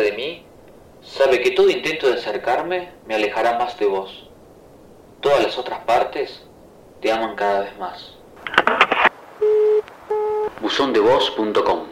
de mí sabe que todo intento de acercarme me alejará más de vos. Todas las otras partes te aman cada vez más. buzondevoz.com